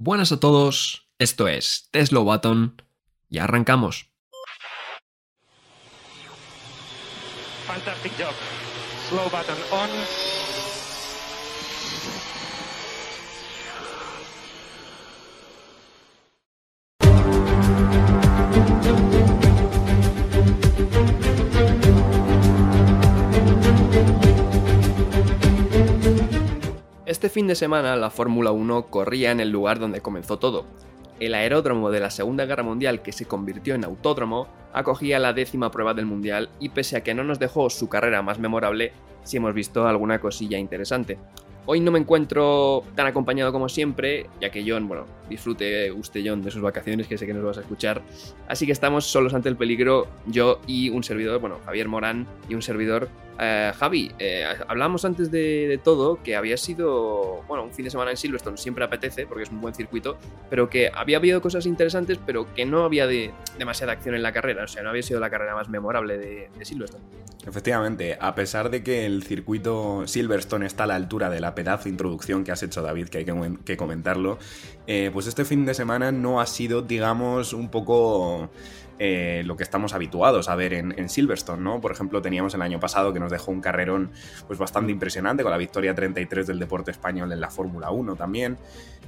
Buenas a todos, esto es Tesla Button y arrancamos. Fantastic job. Slow button on. Este fin de semana la Fórmula 1 corría en el lugar donde comenzó todo. El aeródromo de la Segunda Guerra Mundial que se convirtió en autódromo acogía la décima prueba del Mundial y pese a que no nos dejó su carrera más memorable, sí hemos visto alguna cosilla interesante. Hoy no me encuentro tan acompañado como siempre, ya que John, bueno, disfrute John de sus vacaciones, que sé que nos vas a escuchar. Así que estamos solos ante el peligro, yo y un servidor, bueno, Javier Morán y un servidor. Eh, Javi, eh, hablamos antes de, todo que había sido, bueno, un fin de semana en Silverstone, siempre apetece porque es un buen circuito, pero que había habido cosas interesantes, pero que no había de, demasiada acción en la carrera, o sea, no había sido la carrera más memorable de, Silverstone. Efectivamente, a pesar de que el circuito Silverstone está a la altura de la pedazo de introducción que has hecho David, que hay que, que comentarlo, eh, pues este fin de semana no ha sido, digamos, un poco eh, lo que estamos habituados a ver en, en, Silverstone, ¿no? Por ejemplo, teníamos el año pasado que nos dejó un carrerón pues bastante impresionante con la victoria 33 del deporte español en la Fórmula 1 también.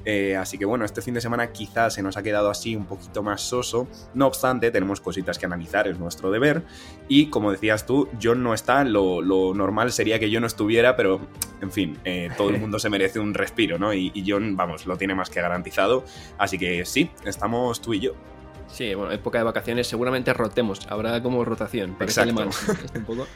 Eh, así que bueno, este fin de semana quizás se nos ha quedado así un poquito más soso. No obstante, tenemos cositas que analizar, es nuestro deber. Y como decías tú, John no está, lo, lo normal sería que yo no estuviera, pero en fin, eh, todo el mundo se merece un respiro, ¿no? Y, y John, vamos, lo tiene más que garantizado. Así que sí, estamos tú y yo. Sí, bueno, época de vacaciones seguramente rotemos, habrá como rotación. Exacto. Mal, este un poco.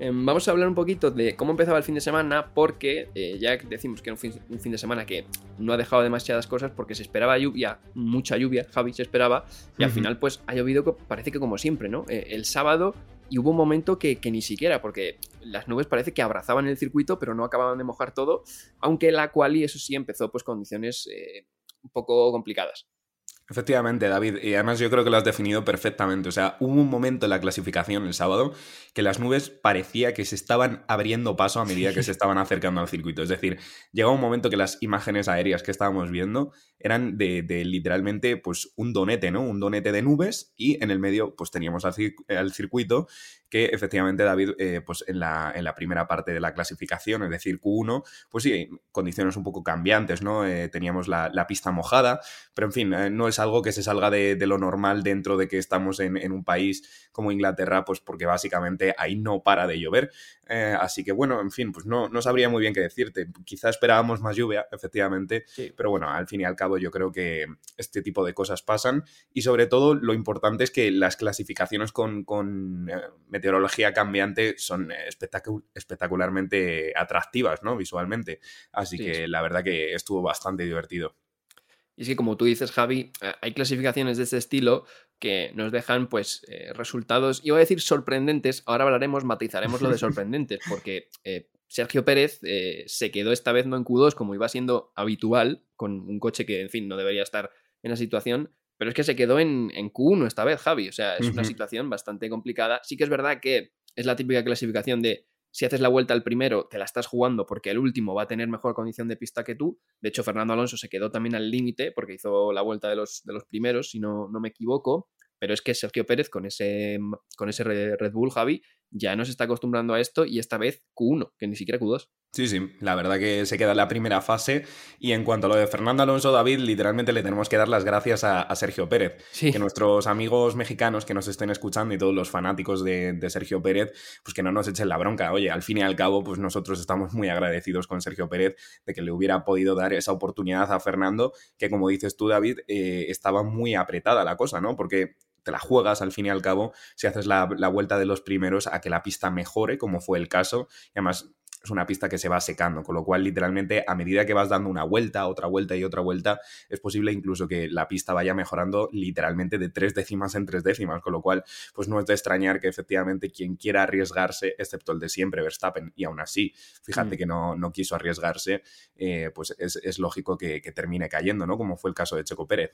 Eh, vamos a hablar un poquito de cómo empezaba el fin de semana, porque eh, ya decimos que era un fin, un fin, de semana que no ha dejado demasiadas cosas, porque se esperaba lluvia, mucha lluvia, Javi se esperaba, y al uh -huh. final pues ha llovido, parece que como siempre, ¿no? Eh, el sábado y hubo un momento que, que, ni siquiera, porque las nubes parece que abrazaban el circuito, pero no acababan de mojar todo, aunque la quali, eso sí, empezó pues condiciones eh, un poco complicadas. Efectivamente, David, y además yo creo que lo has definido perfectamente. O sea, hubo un momento en la clasificación el sábado que las nubes parecía que se estaban abriendo paso a medida que se estaban acercando al circuito. Es decir, llegó un momento que las imágenes aéreas que estábamos viendo eran de, de literalmente pues un donete, ¿no? Un donete de nubes y en el medio pues teníamos al, cir al circuito que efectivamente David, eh, pues en la, en la, primera parte de la clasificación, es decir, Q1, pues sí, condiciones un poco cambiantes, ¿no? Eh, teníamos la, la, pista mojada, pero en fin, eh, no es algo que se salga de, de, lo normal dentro de que estamos en, en, un país como Inglaterra, pues porque básicamente ahí no para de llover. Eh, así que bueno, en fin, pues no, no sabría muy bien qué decirte. Quizá esperábamos más lluvia, efectivamente, sí. pero bueno, al fin y al cabo yo creo que este tipo de cosas pasan y sobre todo lo importante es que las clasificaciones con, con meteorología cambiante son espectac espectacularmente atractivas, ¿no? Visualmente. Así sí, que sí. la verdad que estuvo bastante divertido. Y es que como tú dices, Javi, eh, hay clasificaciones de este estilo que nos dejan pues eh, resultados, iba a decir sorprendentes, ahora hablaremos, matizaremos lo de sorprendentes, porque eh, Sergio Pérez eh, se quedó esta vez no en Q2 como iba siendo habitual, con un coche que en fin no debería estar en la situación, pero es que se quedó en, en Q1 esta vez, Javi, o sea, es uh -huh. una situación bastante complicada. Sí que es verdad que es la típica clasificación de si haces la vuelta al primero, te la estás jugando porque el último va a tener mejor condición de pista que tú. De hecho, Fernando Alonso se quedó también al límite porque hizo la vuelta de los, de los primeros, si no, no me equivoco. Pero es que Sergio Pérez con ese, con ese Red Bull, Javi, ya nos está acostumbrando a esto y esta vez Q1, que ni siquiera Q2. Sí, sí, la verdad que se queda en la primera fase. Y en cuanto a lo de Fernando Alonso, David, literalmente le tenemos que dar las gracias a, a Sergio Pérez. Sí. Que nuestros amigos mexicanos que nos estén escuchando y todos los fanáticos de, de, Sergio Pérez, pues que no nos echen la bronca. Oye, al fin y al cabo, pues nosotros estamos muy agradecidos con Sergio Pérez de que le hubiera podido dar esa oportunidad a Fernando, que como dices tú, David, eh, estaba muy apretada la cosa, ¿no? Porque te la juegas al fin y al cabo si haces la, la, vuelta de los primeros a que la pista mejore, como fue el caso. Y además es una pista que se va secando, con lo cual literalmente a medida que vas dando una vuelta, otra vuelta y otra vuelta, es posible incluso que la pista vaya mejorando literalmente de tres décimas en tres décimas, con lo cual pues no es de extrañar que efectivamente quien quiera arriesgarse, excepto el de siempre, Verstappen, y aún así, fíjate mm. que no, no, quiso arriesgarse, eh, pues es, es lógico que, que termine cayendo, ¿no? Como fue el caso de Checo Pérez.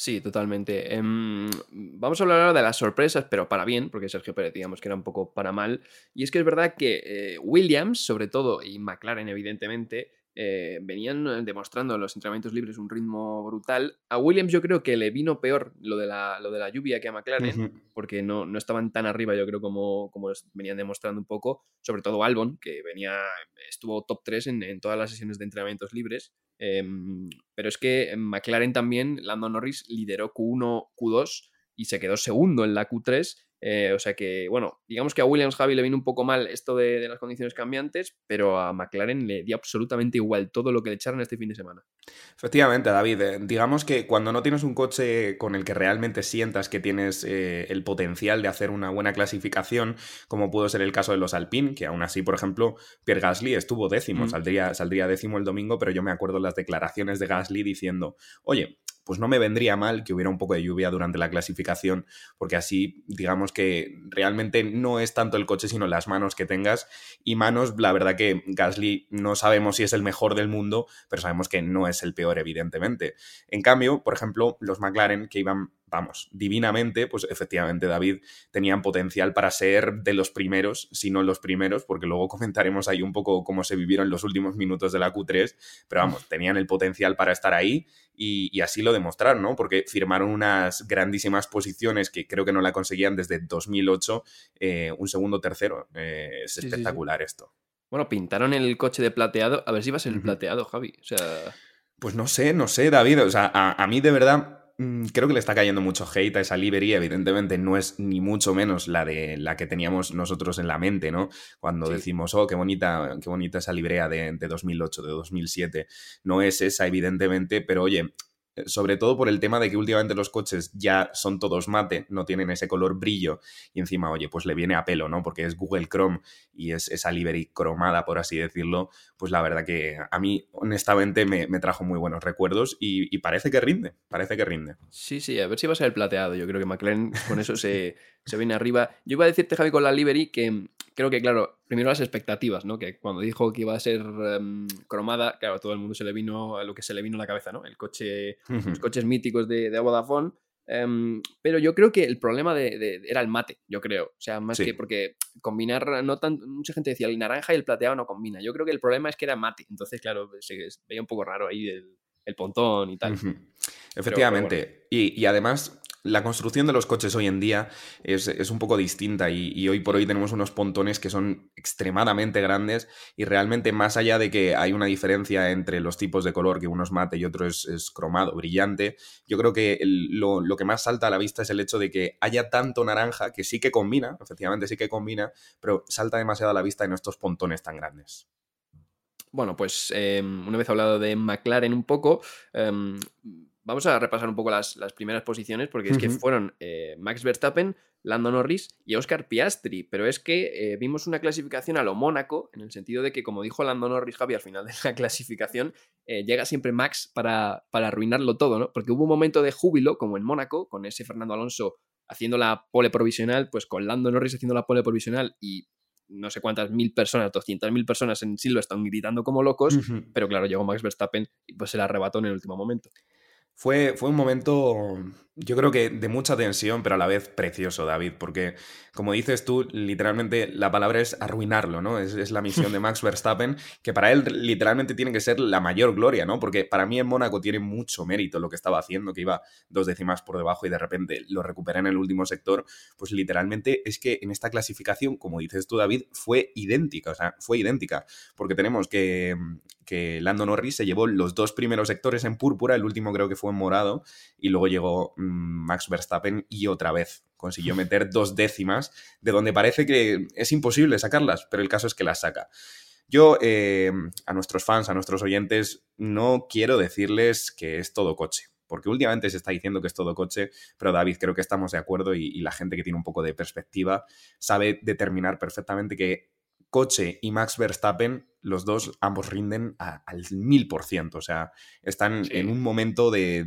Sí, totalmente. Um, vamos a hablar ahora de las sorpresas, pero para bien, porque Sergio Pérez, digamos que era un poco para mal. Y es que es verdad que eh, Williams, sobre todo, y McLaren, evidentemente, eh, venían demostrando en los entrenamientos libres un ritmo brutal. A Williams yo creo que le vino peor lo de la, lo de la lluvia que a McLaren, porque no, no, estaban tan arriba, yo creo, como, como venían demostrando un poco, sobre todo Albon, que venía, estuvo top 3 en, en todas las sesiones de entrenamientos libres. Em, pero es que McLaren también, Lando Norris lideró Q1, Q2 y se quedó segundo en la Q3 eh, o sea que, bueno, digamos que a Williams Javi le vino un poco mal esto de, las condiciones cambiantes, pero a McLaren le dio absolutamente igual todo lo que le echaron este fin de semana. Efectivamente, David. Eh, digamos que cuando no tienes un coche con el que realmente sientas que tienes eh, el potencial de hacer una buena clasificación, como pudo ser el caso de los Alpine, que aún así, por ejemplo, Pierre Gasly estuvo décimo, mm. saldría, saldría décimo el domingo, pero yo me acuerdo las declaraciones de Gasly diciendo, oye, pues no me vendría mal que hubiera un poco de lluvia durante la clasificación, porque así digamos que realmente no es tanto el coche, sino las manos que tengas. Y manos, la verdad que Gasly no sabemos si es el mejor del mundo, pero sabemos que no es el peor, evidentemente. En cambio, por ejemplo, los McLaren que iban vamos, divinamente, pues efectivamente David tenían potencial para ser de los primeros, si no los primeros, porque luego comentaremos ahí un poco cómo se vivieron los últimos minutos de la Q3, pero vamos, tenían el potencial para estar ahí y, así lo demostraron, ¿no? Porque firmaron unas grandísimas posiciones que creo que no la conseguían desde 2008, eh, un segundo tercero. Eh, es espectacular esto. Bueno, pintaron el coche de plateado, a ver si va a ser el plateado, Javi, o sea... Pues no sé, no sé, David, o sea, a mí de verdad creo que le está cayendo mucho hate a esa livery. Evidentemente no es ni mucho menos la de la que teníamos nosotros en la mente, ¿no? Cuando decimos, oh, qué bonita, qué bonita esa librea de, de 2008, de 2007. No es esa, evidentemente, pero oye, sobre todo por el tema de que últimamente los coches ya son todos mate, no tienen ese color brillo y encima, oye, pues le viene a pelo, ¿no? Porque es Google Chrome y es esa livery cromada, por así decirlo, pues la verdad que a mí honestamente me, trajo muy buenos recuerdos y, parece que rinde, parece que rinde. Sí, sí, a ver si va a ser el plateado, yo creo que McLaren con eso se, se viene arriba. Yo iba a decirte, Javi, con la livery que creo que, claro, primero las expectativas, ¿no? Que cuando dijo que iba a ser em, cromada, claro, todo el mundo se le vino a lo que se le vino a la cabeza, ¿no? El coche, los coches míticos de, de Vodafone. Em, pero yo creo que el problema de, era el mate, yo creo. O sea, más que porque combinar, no tan, mucha gente decía el naranja y el plateado no combina. Yo creo que el problema es que era mate. Entonces, claro, se veía un poco raro ahí el, el pontón y tal. Efectivamente. y, y, además, la construcción de los coches hoy en día es, un poco distinta y, hoy por hoy tenemos unos pontones que son extremadamente grandes y realmente más allá de que hay una diferencia entre los tipos de color, que uno es mate y otro es, cromado, brillante, yo creo que lo, lo, que más salta a la vista es el hecho de que haya tanto naranja que sí que combina, efectivamente sí que combina, pero salta demasiado a la vista en estos pontones tan grandes. Bueno, pues em, una vez hablado de McLaren un poco, em, vamos a repasar un poco las, primeras posiciones, porque es que fueron eh, Max Verstappen, Lando Norris y Oscar Piastri, pero es que eh, vimos una clasificación a lo Mónaco, en el sentido de que, como dijo Lando Norris Javi al final de la clasificación, eh, llega siempre Max para, para arruinarlo todo, ¿no? Porque hubo un momento de júbilo, como en Mónaco, con ese Fernando Alonso haciendo la pole provisional, pues con Lando Norris haciendo la pole provisional y no sé cuántas mil personas, 200 mil personas en Silverstone gritando como locos, pero claro, llegó Max Verstappen y pues se la arrebató en el último momento. Fue, fue un momento yo creo que de mucha tensión, pero a la vez precioso, David, porque como dices tú, literalmente la palabra es arruinarlo, ¿no? Es, la misión de Max Verstappen, que para él literalmente tiene que ser la mayor gloria, ¿no? Porque para mí en Mónaco tiene mucho mérito lo que estaba haciendo, que iba dos décimas por debajo y de repente lo recupera en el último sector, pues literalmente es que en esta clasificación, como dices tú, David, fue idéntica, o sea, fue idéntica, porque tenemos que, que Lando Norris se llevó los dos primeros sectores en púrpura, el último creo que fue en morado, y luego llegó Max Verstappen y otra vez consiguió meter dos décimas, de donde parece que es imposible sacarlas, pero el caso es que las saca. Yo eh, a nuestros fans, a nuestros oyentes, no quiero decirles que es todo coche, porque últimamente se está diciendo que es todo coche, pero David, creo que estamos de acuerdo y, la gente que tiene un poco de perspectiva sabe determinar perfectamente que coche y Max Verstappen, los dos ambos rinden al mil por ciento, o sea, están en un momento de,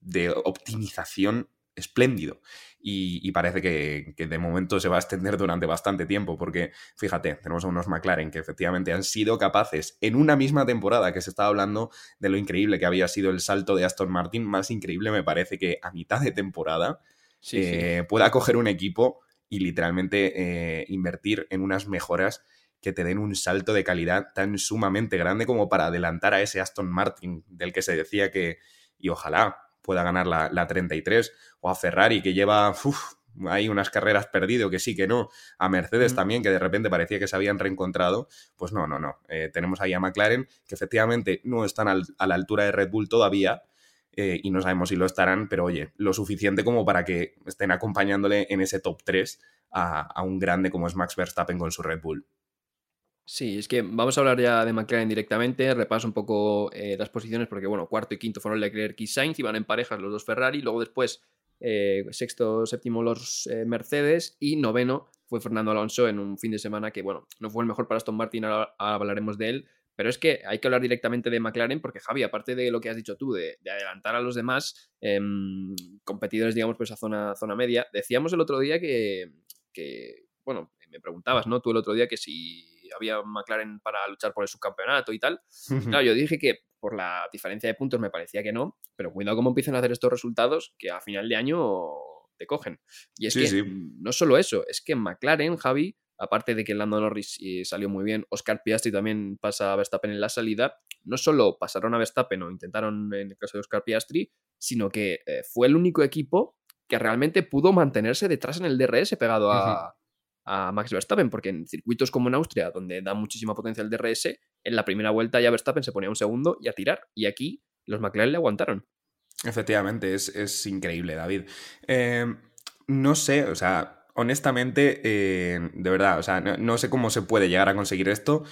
de optimización espléndido. Y, parece que, de momento se va a extender durante bastante tiempo, porque fíjate, tenemos a unos McLaren que efectivamente han sido capaces en una misma temporada que se estaba hablando de lo increíble que había sido el salto de Aston Martin, más increíble me parece que a mitad de temporada eh, pueda coger un equipo y literalmente eh, invertir en unas mejoras que te den un salto de calidad tan sumamente grande como para adelantar a ese Aston Martin del que se decía que, y ojalá pueda ganar la, la 33, o a Ferrari que lleva hay unas carreras perdido, que sí, que no, a Mercedes también, que de repente parecía que se habían reencontrado, pues no, no, no. Eh, tenemos ahí a McLaren, que efectivamente no están a la altura de Red Bull todavía, eh, y no sabemos si lo estarán, pero oye, lo suficiente como para que estén acompañándole en ese top 3 a, un grande como es Max Verstappen con su Red Bull. Sí, es que vamos a hablar ya de McLaren directamente, repaso un poco eh, las posiciones, porque bueno, cuarto y quinto fueron Leclerc y Sainz, iban en parejas los dos Ferrari, luego después eh, sexto, séptimo los Mercedes y noveno fue Fernando Alonso en un fin de semana que, bueno, no fue el mejor para Aston Martin, ahora, hablaremos de él, pero es que hay que hablar directamente de McLaren porque, Javi, aparte de lo que has dicho tú, de, adelantar a los demás em, competidores, digamos, pues a zona, zona media, decíamos el otro día que, que, bueno, me preguntabas, ¿no? Tú el otro día que si había McLaren para luchar por el subcampeonato y tal. Claro, yo dije que por la diferencia de puntos me parecía que no, pero cuidado cómo empiezan a hacer estos resultados que a final de año te cogen. Y es que no solo eso, es que McLaren, Javi, aparte de que Lando Norris eh, salió muy bien, Oscar Piastri también pasa a Verstappen en la salida, no solo pasaron a Verstappen o intentaron en el caso de Oscar Piastri, sino que eh, fue el único equipo que realmente pudo mantenerse detrás en el DRS pegado a, a Max Verstappen, porque en circuitos como en Austria, donde da muchísima potencia el DRS, en la primera vuelta ya Verstappen se ponía un segundo y a tirar. Y aquí los McLaren le aguantaron. Efectivamente, es, increíble, David. Em, no sé, o sea, honestamente, eh, de verdad, o sea, no, sé cómo se puede llegar a conseguir esto.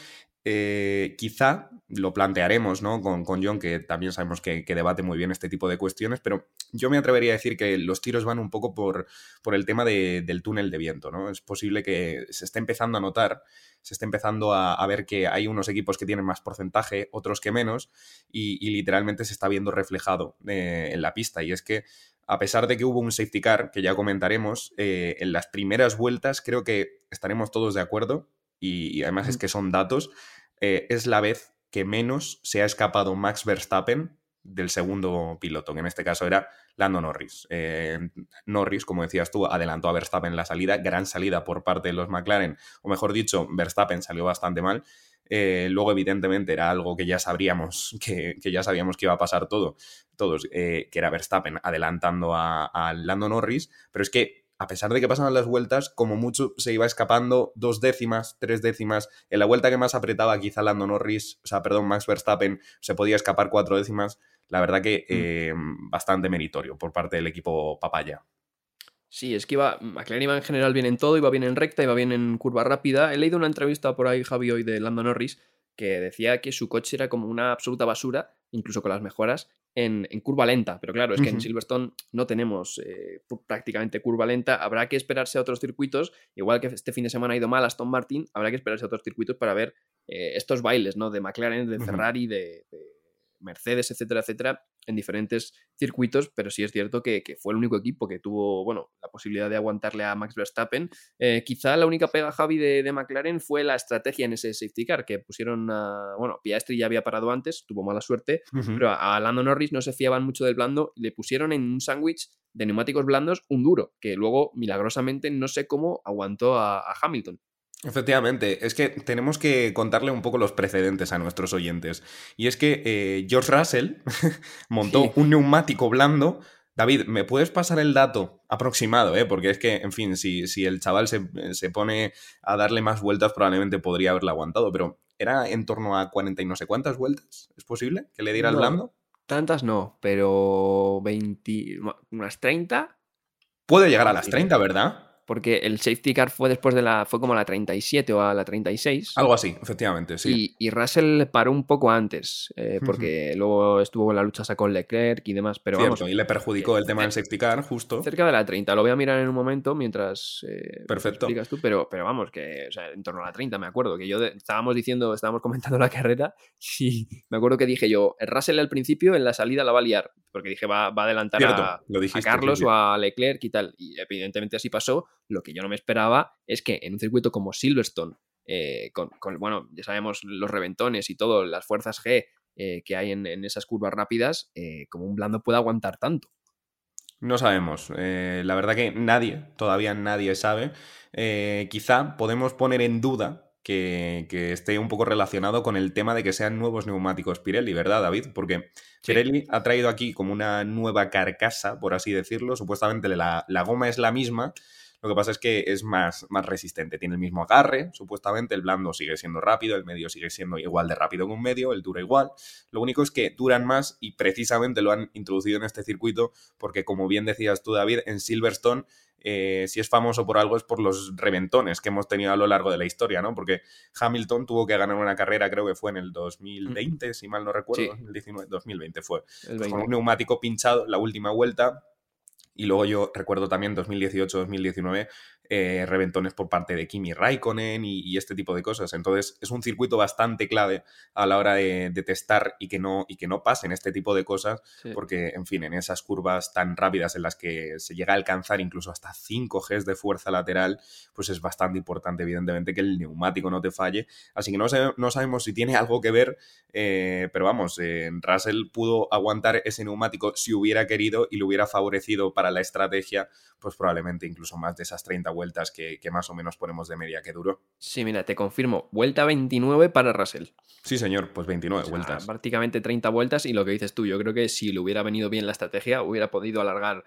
Eh, quizá lo plantearemos ¿no? con, con, John, que también sabemos que, debate muy bien este tipo de cuestiones, pero yo me atrevería a decir que los tiros van un poco por, por el tema del túnel de viento. ¿no? Es posible que se esté empezando a notar, se esté empezando a, ver que hay unos equipos que tienen más porcentaje, otros que menos, y, literalmente se está viendo reflejado eh, en la pista. Y es que a pesar de que hubo un safety car, que ya comentaremos, eh, en las primeras vueltas creo que estaremos todos de acuerdo, y, además es que son datos, eh, es la vez que menos se ha escapado Max Verstappen del segundo piloto, que en este caso era Lando Norris. Eh, Norris, como decías tú, adelantó a Verstappen en la salida, gran salida por parte de los McLaren, o mejor dicho, Verstappen salió bastante mal. Eh, luego, evidentemente, era algo que ya sabríamos, que, ya sabíamos que iba a pasar todo, todos, que era Verstappen adelantando a, a Lando Norris, pero es que a pesar de que pasaban las vueltas, como mucho se iba escapando dos décimas, tres décimas. En la vuelta que más apretaba quizá Lando Norris, o sea, perdón, Max Verstappen, se podía escapar cuatro décimas. La verdad que mm. eh, bastante meritorio por parte del equipo papaya. Sí, es que iba, McLaren iba en general bien en todo, iba bien en recta, iba bien en curva rápida. He leído una entrevista por ahí, Javi, hoy de Lando Norris, que decía que su coche era como una absoluta basura, incluso con las mejoras, en, curva lenta. Pero claro, es que en Silverstone no tenemos eh, prácticamente curva lenta. Habrá que esperarse a otros circuitos. Igual que este fin de semana ha ido mal Aston Martin, habrá que esperarse a otros circuitos para ver eh, estos bailes, ¿no? De McLaren, de Ferrari, de Mercedes, etcétera, etcétera, en diferentes circuitos, pero sí es cierto que, fue el único equipo que tuvo, bueno, la posibilidad de aguantarle a Max Verstappen. Eh, quizá la única pega, Javi, de, McLaren fue la estrategia en ese safety car, que pusieron a, bueno, Piastri ya había parado antes, tuvo mala suerte, pero a, Lando Norris no se fiaban mucho del blando, le pusieron en un sándwich de neumáticos blandos un duro, que luego, milagrosamente, no sé cómo aguantó a Hamilton. Efectivamente, es que tenemos que contarle un poco los precedentes a nuestros oyentes. Y es que eh, George Russell montó un neumático blando. David, ¿me puedes pasar el dato aproximado? Eh? Porque es que, en fin, si, si el chaval se, se, pone a darle más vueltas, probablemente podría haberle aguantado, pero era en torno a 40 y no sé cuántas vueltas. ¿Es posible que le diera el blando? Tantas no, pero 20, unas 30. Puede llegar a las 30, ¿verdad? Porque el safety car fue después de la, fue como a la 37 o a la 36. Algo así, efectivamente, sí. Y, Russell paró un poco antes, eh, porque luego estuvo en la lucha con Leclerc y demás, pero Cierto, y le perjudicó el tema del safety car, justo. Cerca de la 30, lo voy a mirar en un momento mientras eh, Perfecto. explicas tú, pero, pero vamos, que o sea, en torno a la 30 me acuerdo, que yo estábamos diciendo, estábamos comentando la carrera y me acuerdo que dije yo, Russell al principio en la salida la va a liar, porque dije va, va a adelantar a, Carlos o a Leclerc y tal, y evidentemente así pasó, lo que yo no me esperaba es que en un circuito como Silverstone, eh, con, bueno, ya sabemos los reventones y todo, las fuerzas G eh, que hay en, esas curvas rápidas, eh, como un blando pueda aguantar tanto. No sabemos. la verdad que nadie, todavía nadie sabe. quizá podemos poner en duda que, esté un poco relacionado con el tema de que sean nuevos neumáticos Pirelli, ¿verdad, David? Porque Pirelli ha traído aquí como una nueva carcasa, por así decirlo. Supuestamente la, la goma es la misma, lo que pasa es que es más, más resistente, tiene el mismo agarre, supuestamente el blando sigue siendo rápido, el medio sigue siendo igual de rápido que un medio, el dura igual. Lo único es que duran más y precisamente lo han introducido en este circuito porque, como bien decías tú, David, en Silverstone eh, si es famoso por algo es por los reventones que hemos tenido a lo largo de la historia, ¿no? Porque Hamilton tuvo que ganar una carrera, creo que fue en el 2020, si mal no recuerdo, 2019, 2020 fue, con un neumático pinchado la última vuelta. Y luego yo recuerdo también 2018-2019 eh, reventones por parte de Kimi Raikkonen y, este tipo de cosas. Entonces es un circuito bastante clave a la hora de, testar y que, no, y que no pasen este tipo de cosas, porque, en fin, en esas curvas tan rápidas en las que se llega a alcanzar incluso hasta 5 Gs de fuerza lateral, pues es bastante importante, evidentemente, que el neumático no te falle. Así que no, no sabemos si tiene algo que ver, eh, pero vamos, eh, Russell pudo aguantar ese neumático si hubiera querido y le hubiera favorecido para la estrategia, pues probablemente incluso más de esas 30 vueltas que, más o menos ponemos de media que duró. Sí, mira, te confirmo, vuelta 29 para Russell. Sí, señor, pues 29 vueltas. Prácticamente 30 vueltas y lo que dices tú, yo creo que si le hubiera venido bien la estrategia, hubiera podido alargar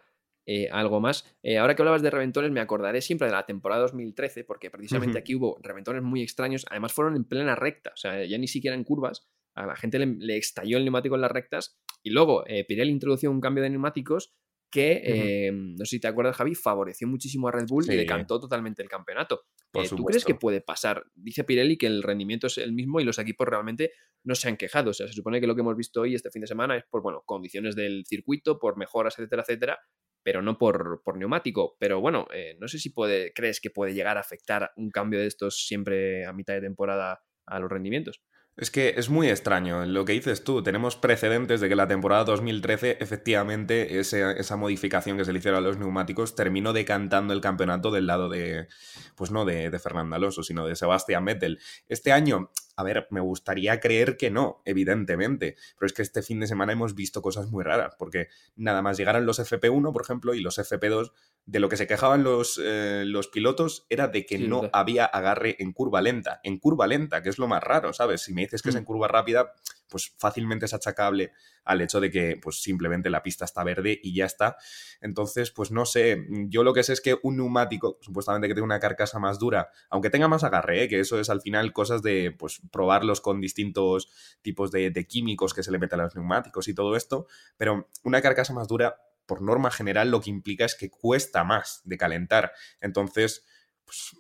eh, algo más. Eh, ahora que hablabas de reventones, me acordaré siempre de la temporada 2013, porque precisamente aquí hubo reventones muy extraños, además fueron en plena recta, o sea, ya ni siquiera en curvas, a la gente le, estalló el neumático en las rectas y luego eh, Pirelli introdujo un cambio de neumáticos que, eh, no sé si te acuerdas, Javi, favoreció muchísimo a Red Bull y decantó totalmente el campeonato. Eh, ¿Tú crees que puede pasar? Dice Pirelli que el rendimiento es el mismo y los equipos realmente no se han quejado. O sea, se supone que lo que hemos visto hoy, este fin de semana, es por, bueno, condiciones del circuito, por mejoras, etcétera, etcétera, pero no por, por neumático. Pero bueno, eh, no sé si puede, crees que puede llegar a afectar un cambio de estos siempre a mitad de temporada a los rendimientos. Es que es muy extraño lo que dices tú. Tenemos precedentes de que la temporada 2013, efectivamente, esa modificación que se le hicieron a los neumáticos terminó decantando el campeonato del lado de, pues no de, de Fernando Alonso, sino de Sebastián Vettel. Este año a ver, me gustaría creer que no, evidentemente, pero es que este fin de semana hemos visto cosas muy raras, porque nada más llegaron los FP1, por ejemplo, y los FP2, de lo que se quejaban los, eh, los pilotos era de que no había agarre en curva lenta, en curva lenta, que es lo más raro, ¿sabes? Si me dices que es en mm. curva rápida, pues fácilmente es achacable al hecho de que pues simplemente la pista está verde y ya está. Entonces, pues no sé, yo lo que sé es que un neumático, supuestamente que tiene una carcasa más dura, aunque tenga más agarre, ¿eh? que eso es al final cosas de pues probarlos con distintos tipos de, de químicos que se le meten a los neumáticos y todo esto, pero una carcasa más dura, por norma general, lo que implica es que cuesta más de calentar. Entonces, pues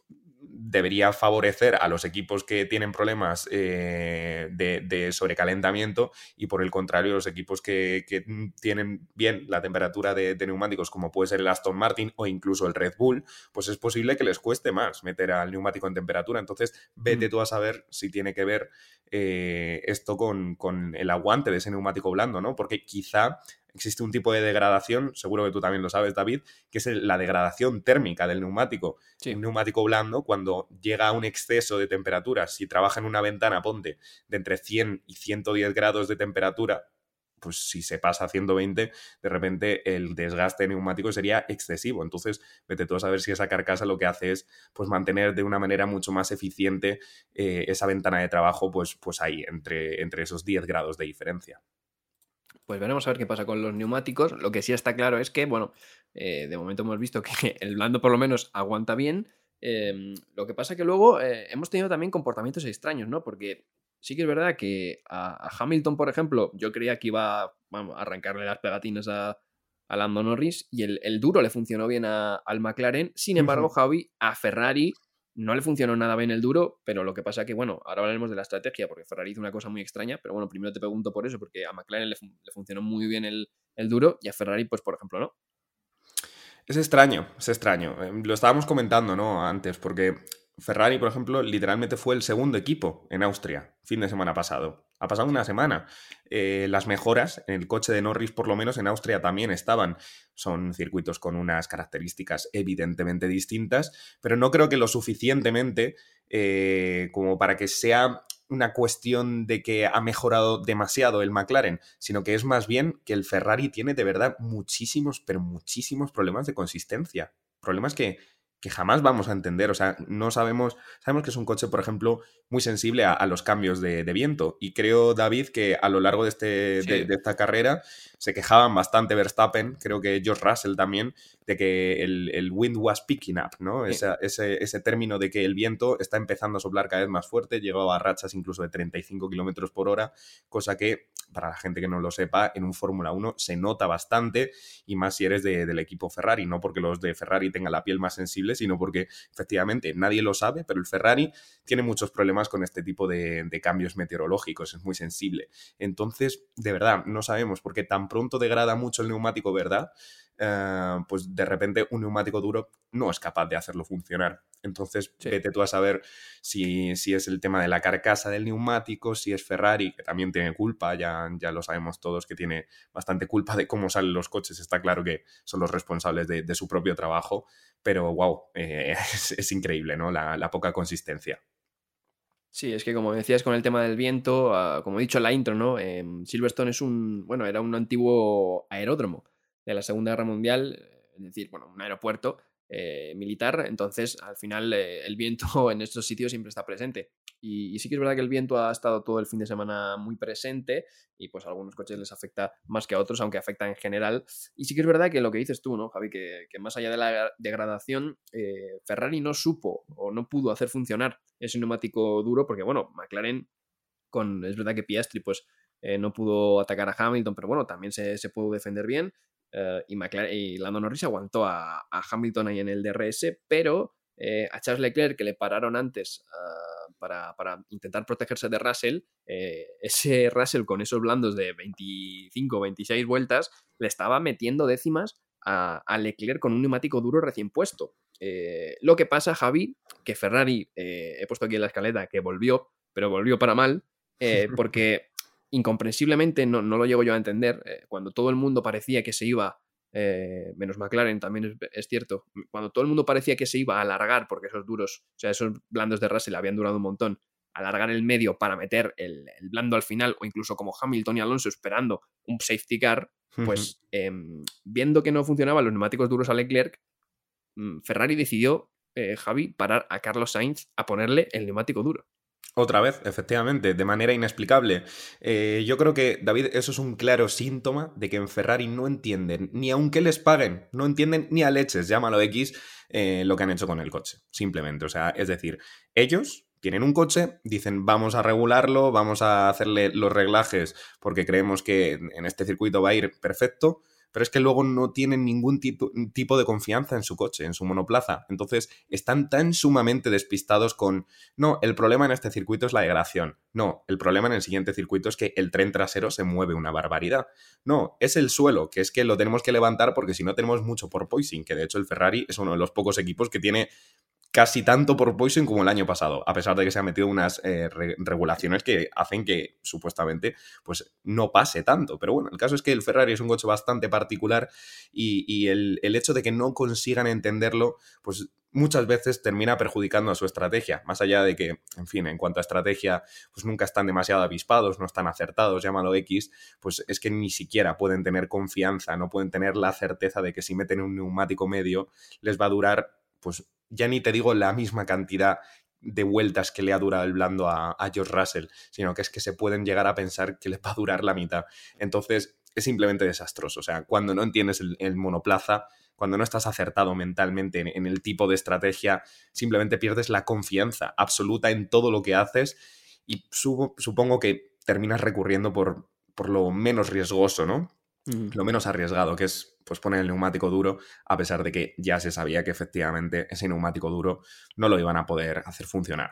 debería favorecer a los equipos que tienen problemas eh, de, sobrecalentamiento y por el contrario los equipos que, tienen bien la temperatura de, neumáticos como puede ser el Aston Martin o incluso el Red Bull, pues es posible que les cueste más meter al neumático en temperatura. Entonces vete tú a saber si tiene que ver eh, esto con, con, el aguante de ese neumático blando, ¿no? Porque quizá existe un tipo de degradación, seguro que tú también lo sabes, David, que es la degradación térmica del neumático. Un neumático blando, cuando llega a un exceso de temperatura, si trabaja en una ventana, ponte, de entre 100 y 110 grados de temperatura, pues si se pasa a 120, de repente el desgaste neumático sería excesivo. Entonces, vete tú a saber si esa carcasa lo que hace es pues, mantener de una manera mucho más eficiente eh, esa ventana de trabajo, pues, pues ahí, entre, entre esos 10 grados de diferencia. Pues veremos a ver qué pasa con los neumáticos. Lo que sí está claro es que, bueno, eh, de momento hemos visto que el blando por lo menos aguanta bien. Em, lo que pasa que luego eh, hemos tenido también comportamientos extraños, ¿no? Porque sí que es verdad que a, Hamilton, por ejemplo, yo creía que iba a arrancarle las pegatinas a, a Lando Norris y el, duro le funcionó bien al McLaren. Sin embargo, Javi, a Ferrari no le funcionó nada bien el duro, pero lo que pasa que, bueno, ahora hablaremos de la estrategia, porque Ferrari hizo una cosa muy extraña, pero bueno, primero te pregunto por eso, porque a McLaren le, funcionó muy bien el, duro y a Ferrari, pues por ejemplo, no. Es extraño, es extraño. Em, lo estábamos comentando, ¿no? Antes, porque Ferrari, por ejemplo, literalmente fue el segundo equipo en Austria, fin de semana pasado. Ha pasado una semana. Eh, las mejoras en el coche de Norris, por lo menos en Austria, también estaban. Son circuitos con unas características evidentemente distintas, pero no creo que lo suficientemente eh, como para que sea una cuestión de que ha mejorado demasiado el McLaren, sino que es más bien que el Ferrari tiene de verdad muchísimos, pero muchísimos problemas de consistencia. Problemas que que jamás vamos a entender. O sea, no sabemos, sabemos que es un coche, por ejemplo, muy sensible a, los cambios de, viento. Y creo, David, que a lo largo de, este, de, esta carrera se quejaban bastante Verstappen, creo que George Russell también, de que el, wind was picking up, ¿no? ese, ese, término de que el viento está empezando a soplar cada vez más fuerte, llegaba a rachas incluso de 35 kilómetros por hora, cosa que, para la gente que no lo sepa, en un Fórmula 1 se nota bastante, y más si eres del equipo Ferrari, no porque los de Ferrari tengan la piel más sensible, sino porque efectivamente nadie lo sabe, pero el Ferrari tiene muchos problemas con este tipo de, de cambios meteorológicos, es muy sensible. Entonces, de verdad, no sabemos por qué tan pronto degrada mucho el neumático, ¿verdad? Eh, pues de repente un neumático duro no es capaz de hacerlo funcionar. Entonces, vete tú a saber si, si, es el tema de la carcasa del neumático, si es Ferrari, que también tiene culpa, ya, ya lo sabemos todos que tiene bastante culpa de cómo salen los coches, está claro que son los responsables de, su propio trabajo, pero wow, eh, es, increíble, ¿no? la poca consistencia. Sí, es que como decías con el tema del viento, ah, como he dicho en la intro, ¿no? Em, Silverstone es un, bueno, era un antiguo aeródromo de la Segunda Guerra Mundial, es decir, bueno, un aeropuerto eh, militar, entonces al final eh, el viento en estos sitios siempre está presente. Y, sí que es verdad que el viento ha estado todo el fin de semana muy presente y pues a algunos coches les afecta más que a otros, aunque afecta en general. Y sí que es verdad que lo que dices tú, ¿no, Javi? Que, más allá de la degradación, eh, Ferrari no supo o no pudo hacer funcionar ese neumático duro porque, bueno, McLaren, con, es verdad que Piastri pues no pudo atacar a Hamilton, pero bueno, también se, pudo defender bien. Eh, y, McLaren, y Lando Norris aguantó a, Hamilton ahí en el DRS, pero eh, a Charles Leclerc, que le pararon antes ah, para, intentar protegerse de Russell, eh, ese Russell con esos blandos de 25, 26 vueltas, le estaba metiendo décimas a, Leclerc con un neumático duro recién puesto. lo que pasa, Javi, que Ferrari, he puesto aquí en la escaleta, que volvió, pero volvió para mal, porque incomprensiblemente, no, no, lo llego yo a entender, eh, cuando todo el mundo parecía que se iba, eh, menos McLaren también es, cierto, cuando todo el mundo parecía que se iba a alargar, porque esos duros, o sea, esos blandos de Russell habían durado un montón, alargar el medio para meter el, blando al final, o incluso como Hamilton y Alonso esperando un safety car, pues em, viendo que no funcionaban los neumáticos duros a Leclerc, mm, Ferrari decidió, eh, Javi, parar a Carlos Sainz a ponerle el neumático duro. Otra vez, efectivamente, de manera inexplicable. Eh, yo creo que, David, eso es un claro síntoma de que en Ferrari no entienden, ni aunque les paguen, no entienden ni a leches, llámalo X, eh, lo que han hecho con el coche, simplemente. O sea, es decir, ellos tienen un coche, dicen vamos a regularlo, vamos a hacerle los reglajes porque creemos que en este circuito va a ir perfecto, pero es que luego no tienen ningún tipo, de confianza en su coche, en su monoplaza. Entonces están tan sumamente despistados con, no, el problema en este circuito es la degradación. No, el problema en el siguiente circuito es que el tren trasero se mueve una barbaridad. No, es el suelo, que es que lo tenemos que levantar porque si no tenemos mucho por poising, que de hecho el Ferrari es uno de los pocos equipos que tiene casi tanto por Poison como el año pasado, a pesar de que se han metido unas eh, regulaciones que hacen que supuestamente pues no pase tanto. Pero bueno, el caso es que el Ferrari es un coche bastante particular y, el, hecho de que no consigan entenderlo, pues muchas veces termina perjudicando a su estrategia, más allá de que, en fin, en cuanto a estrategia, pues nunca están demasiado avispados, no están acertados, llámalo X, pues es que ni siquiera pueden tener confianza, no pueden tener la certeza de que si meten un neumático medio les va a durar pues ya ni te digo la misma cantidad de vueltas que le ha durado el blando a, George Russell, sino que es que se pueden llegar a pensar que le va a durar la mitad. Entonces, es simplemente desastroso. O sea, cuando no entiendes el, monoplaza, cuando no estás acertado mentalmente en, el tipo de estrategia, simplemente pierdes la confianza absoluta en todo lo que haces y supongo que terminas recurriendo por, por lo menos riesgoso, ¿no? Lo menos arriesgado, que es pues poner el neumático duro, a pesar de que ya se sabía que efectivamente ese neumático duro no lo iban a poder hacer funcionar.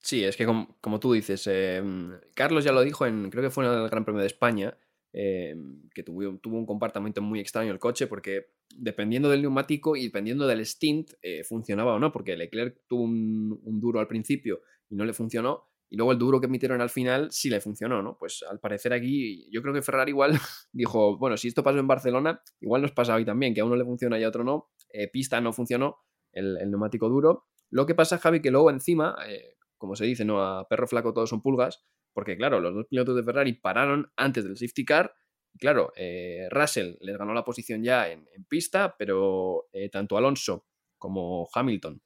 Sí, es que como, tú dices, em, Carlos ya lo dijo en, creo que fue en el Gran Premio de España, em, que tuvo, tuvo, un comportamiento muy extraño el coche, porque dependiendo del neumático y dependiendo del stint, eh, funcionaba o no, porque Leclerc tuvo un, un duro al principio y no le funcionó, y luego el duro que emitieron al final sí le funcionó, ¿no? Pues al parecer aquí, yo creo que Ferrari igual dijo, bueno, si esto pasó en Barcelona, igual nos pasa hoy también, que a uno le funciona y a otro no. Eh, pista no funcionó, el, neumático duro. Lo que pasa, Javi, que luego encima, eh, como se dice, ¿no? A perro flaco todos son pulgas, porque claro, los dos pilotos de Ferrari pararon antes del safety car. Y claro, eh, Russell les ganó la posición ya en, en pista, pero tanto Alonso como Hamilton.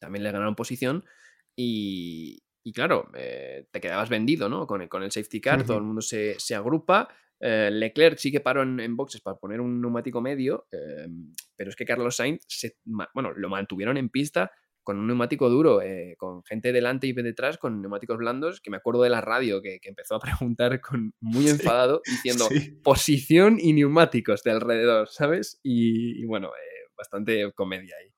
También le ganaron posición y, y claro, eh, te quedabas vendido, ¿no? Con el, con el safety car, todo el mundo se, se agrupa. Eh, Leclerc sí que paró en, boxes para poner un neumático medio, eh, pero es que Carlos Sainz, se, bueno, lo mantuvieron en pista con un neumático duro, con gente delante y detrás, con neumáticos blandos, que me acuerdo de la radio que, empezó a preguntar con muy enfadado, diciendo posición y neumáticos de alrededor, ¿sabes? Y, y bueno, bastante comedia ahí.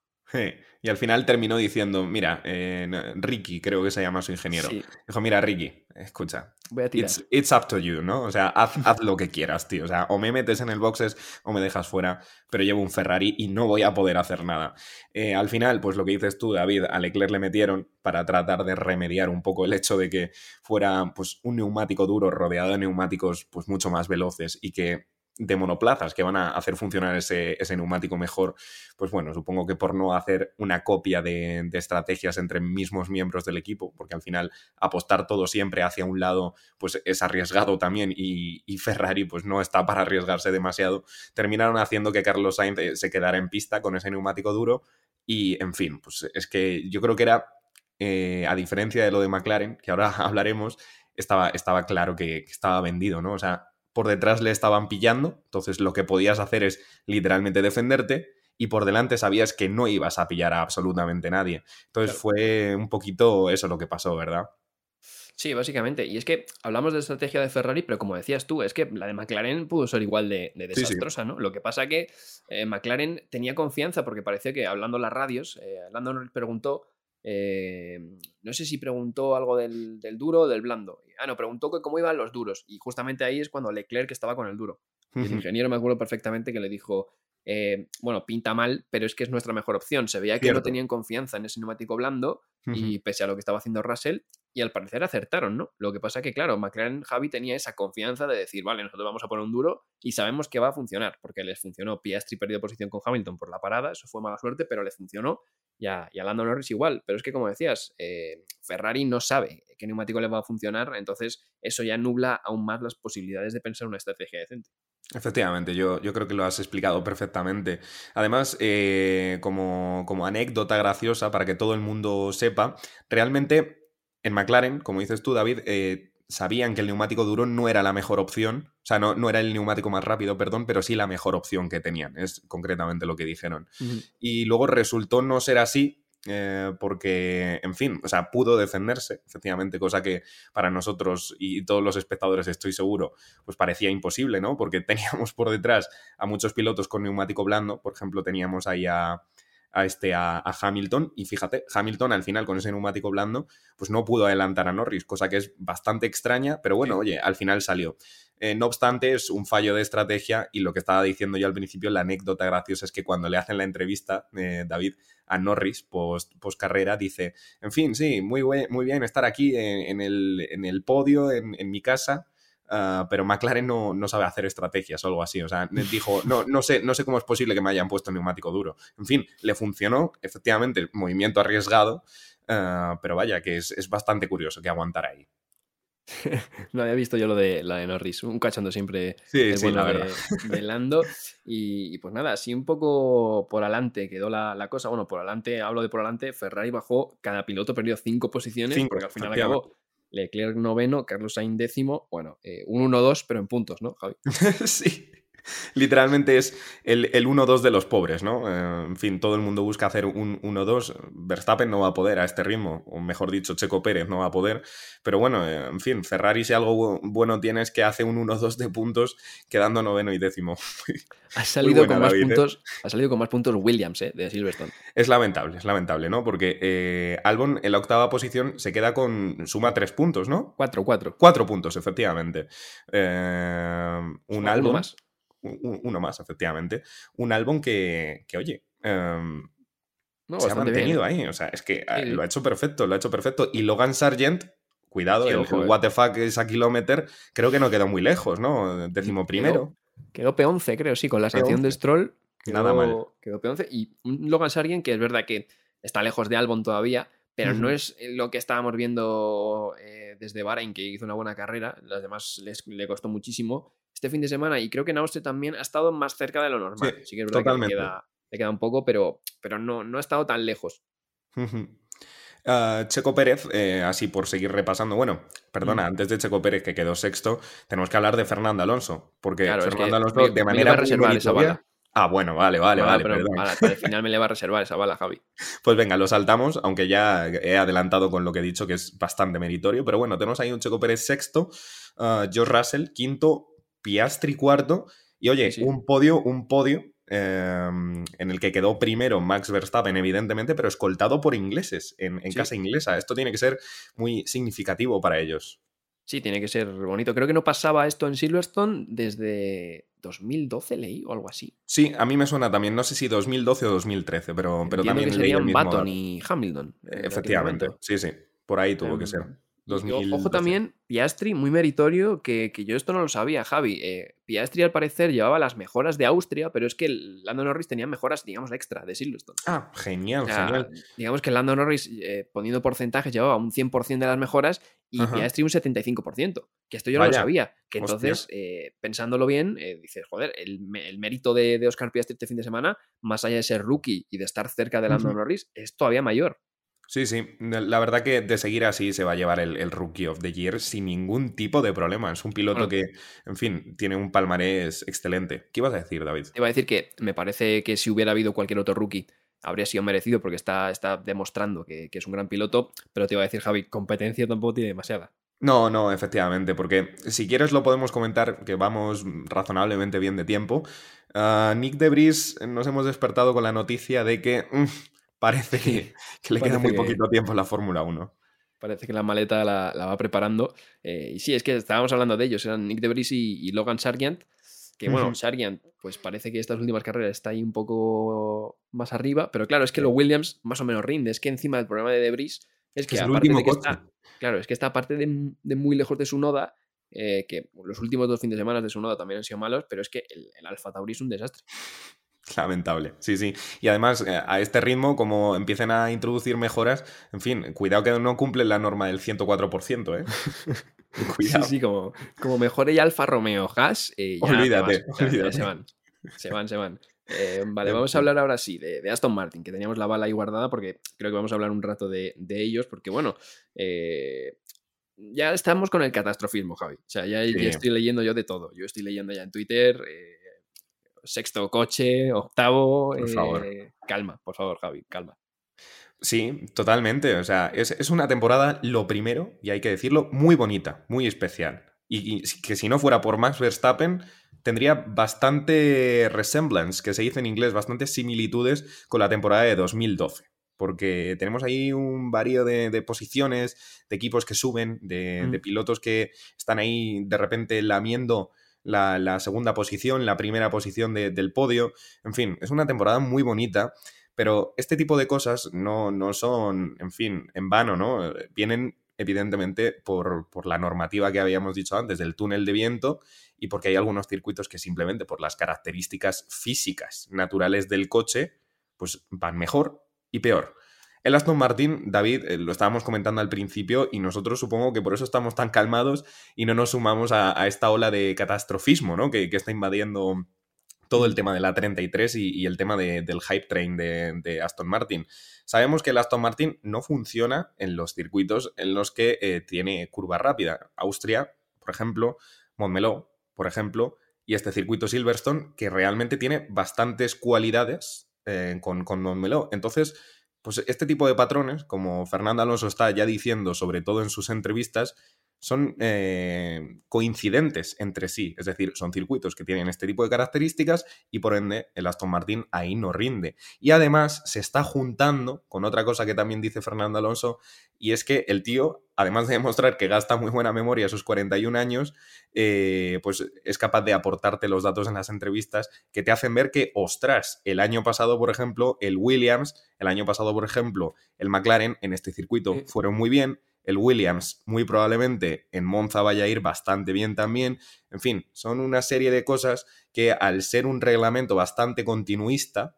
Y al final terminó diciendo, mira, eh, Ricky, creo que se llama su ingeniero. Dijo, mira, Ricky, escucha. Voy a tirar. It's, up to you, ¿no? O sea, haz, haz, lo que quieras, tío. O sea, o me metes en el boxes o me dejas fuera, pero llevo un Ferrari y no voy a poder hacer nada. Eh, al final, pues lo que dices tú, David, a Leclerc le metieron para tratar de remediar un poco el hecho de que fuera pues, un neumático duro rodeado de neumáticos pues, mucho más veloces y que de monoplazas que van a hacer funcionar ese, neumático mejor, pues bueno, supongo que por no hacer una copia de, estrategias entre mismos miembros del equipo, porque al final apostar todo siempre hacia un lado, pues es arriesgado también y, Ferrari pues no está para arriesgarse demasiado, terminaron haciendo que Carlos Sainz eh, se quedara en pista con ese neumático duro y, en fin, pues es que yo creo que era, eh, a diferencia de lo de McLaren, que ahora hablaremos, estaba, estaba claro que, que estaba vendido, ¿no? O sea, por detrás le estaban pillando, entonces lo que podías hacer es literalmente defenderte y por delante sabías que no ibas a pillar a absolutamente nadie. Entonces fue un poquito eso lo que pasó, ¿verdad? Sí, básicamente. Y es que hablamos de estrategia de Ferrari, pero como decías tú, es que la de McLaren pudo ser igual de, desastrosa, ¿no? Lo que pasa que eh, McLaren tenía confianza porque pareció que hablando las radios, eh, Lando preguntó eh, no sé si preguntó algo del, duro o del blando. Ah, no, preguntó cómo iban los duros. Y justamente ahí es cuando Leclerc estaba con el duro. el ingeniero me acuerdo perfectamente que le dijo, eh, bueno, pinta mal, pero es que es nuestra mejor opción. Se veía que no tenían confianza en ese neumático blando y pese a lo que estaba haciendo Russell, y al parecer acertaron, ¿no? Lo que pasa que, claro, McLaren Javi tenía esa confianza de decir, vale, nosotros vamos a poner un duro y sabemos que va a funcionar, porque les funcionó. Piastri perdió posición con Hamilton por la parada, eso fue mala suerte, pero le funcionó. Y a, y a Lando Norris igual, pero es que como decías, eh, Ferrari no sabe qué neumático le va a funcionar, entonces eso ya nubla aún más las posibilidades de pensar una estrategia decente. Efectivamente, yo, yo, creo que lo has explicado perfectamente. Además, eh, como, como, anécdota graciosa para que todo el mundo sepa, realmente en McLaren, como dices tú, David, eh, sabían que el neumático duro no era la mejor opción, o sea, no, no, era el neumático más rápido, perdón, pero sí la mejor opción que tenían, es concretamente lo que dijeron. Y luego resultó no ser así, eh, porque, en fin, o sea, pudo defenderse, efectivamente, cosa que para nosotros y todos los espectadores, estoy seguro, pues parecía imposible, ¿no? Porque teníamos por detrás a muchos pilotos con neumático blando, por ejemplo, teníamos ahí a, a, este, a, Hamilton. Y fíjate, Hamilton al final con ese neumático blando, pues no pudo adelantar a Norris, cosa que es bastante extraña, pero bueno, oye, al final salió. Eh, no obstante, es un fallo de estrategia y lo que estaba diciendo yo al principio, la anécdota graciosa es que cuando le hacen la entrevista, eh, David, a Norris post, carrera, dice, en fin, sí, muy, muy bien estar aquí en, el, en el, podio, en, en mi casa, Ah, pero McLaren no, no, sabe hacer estrategias o algo así. O sea, dijo, no, no, sé, no sé cómo es posible que me hayan puesto neumático duro. En fin, le funcionó, efectivamente, movimiento arriesgado, ah, pero vaya, que es, es, bastante curioso que aguantara ahí. no había visto yo lo de la de Norris, un cachando siempre sí, sí, la de, de, Lando. Y, pues nada, así un poco por adelante quedó la, la, cosa. Bueno, por adelante, hablo de por adelante, Ferrari bajó, cada piloto perdió cinco posiciones, porque al final acabó Leclerc noveno, Carlos Sainz décimo, bueno, eh, un 1-2, pero en puntos, ¿no, Javi? sí. Literalmente es el, el 1-2 de los pobres, ¿no? Eh, en fin, todo el mundo busca hacer un 1-2. Verstappen no va a poder a este ritmo, o mejor dicho, Checo Pérez no va a poder. Pero bueno, eh, en fin, Ferrari si algo bueno tiene es que hace un 1-2 de puntos quedando noveno y décimo. Ha salido, con más puntos, ha salido con más puntos Williams, ¿eh? De Silverstone. Es lamentable, es lamentable, ¿no? Porque Albon en la octava posición se queda con suma tres puntos, ¿no? Cuatro, cuatro. Cuatro puntos, efectivamente. un Albon. más uno más, efectivamente, un álbum que, que oye, em, se ha mantenido ahí. O sea, es que ah, lo ha hecho perfecto, lo ha hecho perfecto. Y Logan Sargent, cuidado, el, what the fuck es a kilómetro, creo que no quedó muy lejos, ¿no? Décimo primero. Quedó, P11, creo, sí, con la sanción de Stroll. Nada mal. Quedó P11. Y un Logan Sargent que es verdad que está lejos de Albon todavía, pero no es lo que estábamos viendo eh, desde Bahrain, que hizo una buena carrera. Las demás les, le costó muchísimo este fin de semana y creo que en Austria también ha estado más cerca de lo normal. Sí, que es verdad que le queda un poco, pero, pero no, no ha estado tan lejos. Ah, Checo Pérez, eh, así por seguir repasando, bueno, perdona, Mm. antes de Checo Pérez, que quedó sexto, tenemos que hablar de Fernando Alonso, porque Claro, es Fernando que Alonso, me- de me manera iba a reservar esa bala. Ah, bueno, vale, vale, Bueno, vale, pero perdón. para, para el final me le va a reservar esa bala, Javi. Pues venga, lo saltamos, aunque ya he adelantado con lo que he dicho, que es bastante meritorio. Pero bueno, tenemos ahí un Checo Pérez sexto, uh, George Russell quinto, Piastri cuarto. Y oye, Sí, sí. un podio, un podio eh, en el que quedó primero Max Verstappen, evidentemente, pero escoltado por ingleses en, en Sí. casa inglesa. Esto tiene que ser muy significativo para ellos. Sí, tiene que ser bonito. Creo que no pasaba esto en Silverstone desde 2012, leí, o algo así. Sí, a mí me suena también, no sé si 2012 o 2013, pero, pero Entiendo también que leí el serían mismo Button y Hamilton. Efectivamente, sí, sí, por ahí tuvo que Em, ser. Y o- 2012. Ojo también, Piastri, muy meritorio, que, que yo esto no lo sabía, Javi. Eh, Piastri al parecer llevaba las mejoras de Austria, pero es que Lando Norris tenía mejoras, digamos, extra de Silverstone. Ah, genial, O sea, genial. digamos que Lando Norris, eh, poniendo porcentajes, llevaba un 100% de las mejoras y Ajá. Piastri un 75%. Que esto yo no lo sabía. Que hostia. entonces, eh, pensándolo bien, eh, dices, joder, el, el mérito de, de Oscar Piastri este fin de semana, más allá de ser rookie y de estar cerca de Lando. Norris, es todavía mayor. Sí, sí. La verdad que de seguir así se va a llevar el, el Rookie of the Year sin ningún tipo de problema. Es un piloto Bueno. que, en fin, tiene un palmarés excelente. ¿Qué ibas a decir, David? Te iba a decir que me parece que si hubiera habido cualquier otro rookie, habría sido merecido porque está, está demostrando que, que es un gran piloto. Pero te iba a decir, Javi, competencia tampoco tiene demasiada. No, no, efectivamente, porque si quieres lo podemos comentar, que vamos razonablemente bien de tiempo. Ah, Nick Debris nos hemos despertado con la noticia de que mm, parece que, que le queda muy que- poquito tiempo en la Fórmula 1. Parece que la maleta la, la va preparando. Eh, y sí, es que estábamos hablando de ellos, eran Nick Debris y, y Logan Sargent. Que bueno, Ujú. Sargent, pues parece que estas últimas carreras está ahí un poco más arriba. Pero claro, es que lo Williams más o menos rinde. Es que encima del problema de Debris es que, Es el aparte último de que coche. está, claro, es que está aparte de, de muy lejos de su noda, eh, que los últimos dos fines de semana de su noda también han sido malos, pero es que el, el Alfa Tauri es un desastre. Lamentable, sí, sí. Y además, eh, a este ritmo, como empiecen a introducir mejoras, en fin, cuidado que no cumplen la norma del 104%, ¿eh? Cuidado. Sí, sí, como, como mejore ya Alfa Romeo Haas, eh, ya te Olvídate, vas, olvídate. se van. Se van, se van. Eh, vale, En vamos a hablar ahora sí de, de Aston Martin, que teníamos la bala ahí guardada porque creo que vamos a hablar un rato de, de ellos, porque bueno, eh, ya estamos con el catastrofismo, Javi. O sea, ya, estoy leyendo yo de todo. Yo estoy leyendo ya en Twitter, eh, sexto coche, octavo. Por favor. eh, calma, por favor, Javi, calma. Sí, totalmente. O sea, es, es una temporada, lo primero, y hay que decirlo, muy bonita, muy especial. Y, que si no fuera por Max Verstappen, tendría bastante resemblance, que se dice en inglés, bastantes similitudes con la temporada de 2012. Porque tenemos ahí un varío de, de posiciones, de equipos que suben, de, Mm. de pilotos que están ahí de repente lamiendo la, segunda posición, la primera posición de- del podio. En fin, es una temporada muy bonita. Pero este tipo de cosas no, no son, en fin, en vano, ¿no? Vienen evidentemente por, por la normativa que habíamos dicho antes del túnel de viento y porque hay algunos circuitos que simplemente por las características físicas naturales del coche, pues van mejor y peor. El Aston Martin, David, eh, lo estábamos comentando al principio y nosotros supongo que por eso estamos tan calmados y no nos sumamos a, a esta ola de catastrofismo, ¿no? Que, que está invadiendo todo el tema de la 33 y, y el tema de- del hype train de, de Aston Martin. Sabemos que el Aston Martin no funciona en los circuitos en los que eh, tiene curva rápida. Austria, por ejemplo, Montmeló, por ejemplo, y este circuito Silverstone, que realmente tiene bastantes cualidades eh, con, con Montmeló. Entonces, pues este tipo de patrones, como Fernando Alonso está ya diciendo, sobre todo en sus entrevistas, son eh, coincidentes entre sí. Es decir, son circuitos que tienen este tipo de características y por ende el Aston Martin ahí no rinde. Y además se está juntando con otra cosa que también dice Fernando Alonso y es que el tío, además de demostrar que gasta muy buena memoria a sus 41 años, eh, pues es capaz de aportarte los datos en las entrevistas que te hacen ver que, ostras, el año pasado, por ejemplo, el Williams, el año pasado, por ejemplo, el McLaren en este circuito fueron muy bien, el Williams muy probablemente en Monza vaya a ir bastante bien también. En fin, son una serie de cosas que al ser un reglamento bastante continuista,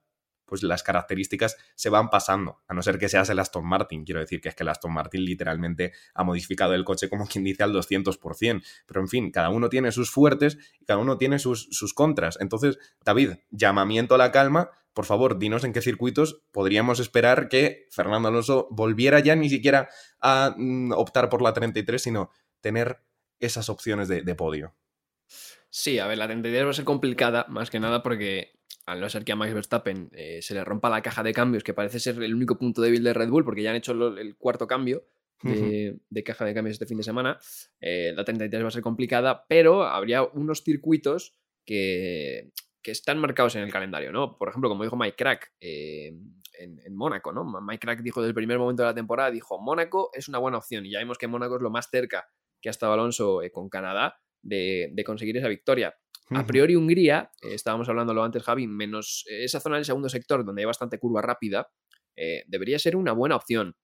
pues las características se van pasando, a no ser que seas el Aston Martin. Quiero decir que es que el Aston Martin literalmente ha modificado el coche como quien dice al 200%. Pero en fin, cada uno tiene sus fuertes y cada uno tiene sus, sus contras. Entonces, David, llamamiento a la calma, por favor, dinos en qué circuitos podríamos esperar que Fernando Alonso volviera ya ni siquiera a mm, optar por la 33, sino tener esas opciones de, podio. Sí, a ver, la 33 va a ser complicada, más que nada porque al no ser que a Max Verstappen eh, se le rompa la caja de cambios, que parece ser el único punto débil de Red Bull, porque ya han hecho el cuarto cambio de, caja de cambios este fin de semana, eh, la 33 va a ser complicada, pero habría unos circuitos que, que están marcados en el calendario, ¿no? Por ejemplo, como dijo Mike Crack eh, en, Mónaco, ¿no? Mike Crack dijo desde el primer momento de la temporada, dijo, Mónaco es una buena opción y ya vemos que Mónaco es lo más cerca que ha estado Alonso eh, con Canadá de, conseguir esa victoria. A priori Hungría, eh, estábamos hablándolo antes Javi, menos esa zona del segundo sector donde hay bastante curva rápida, debería ser una buena opción.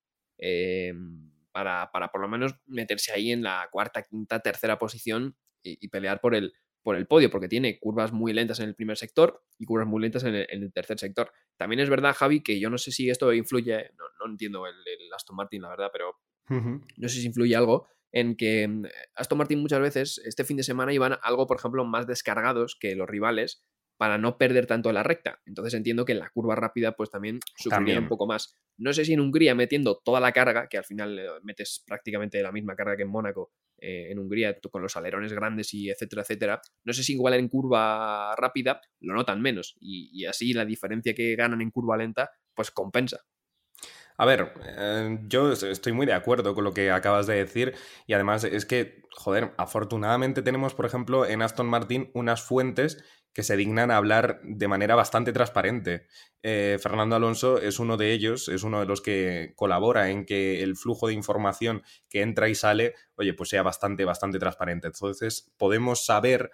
Para, para, por lo menos meterse ahí en la cuarta, quinta, tercera posición y pelear por el, por el podio, porque tiene curvas muy lentas en el primer sector y curvas muy lentas en el, tercer sector. También es verdad, Javi, que yo no sé si esto influye, no, entiendo el, Aston Martin, la verdad, pero no sé si influye algo en que mm, Aston Martin muchas veces este fin de semana iban algo, por ejemplo, más descargados que los rivales para no perder tanto la recta. Entonces entiendo que en la curva rápida pues también sufriría un poco más. No sé si en Hungría metiendo toda la carga, que al final eh, metes prácticamente la misma carga que en Mónaco, eh, en Hungría, con los alerones grandes y etcétera, etcétera, no sé si igual en curva rápida lo notan menos y, así la diferencia que ganan en curva lenta pues compensa. A ver, eh, yo estoy muy de acuerdo con lo que acabas de decir y además es que, joder, afortunadamente tenemos, por ejemplo, en Aston Martin unas fuentes que se dignan a hablar de manera bastante transparente. Eh, Fernando Alonso es uno de ellos, es uno de los que colabora en que el flujo de información que entra y sale, oye, pues sea bastante, bastante transparente. Entonces, podemos saber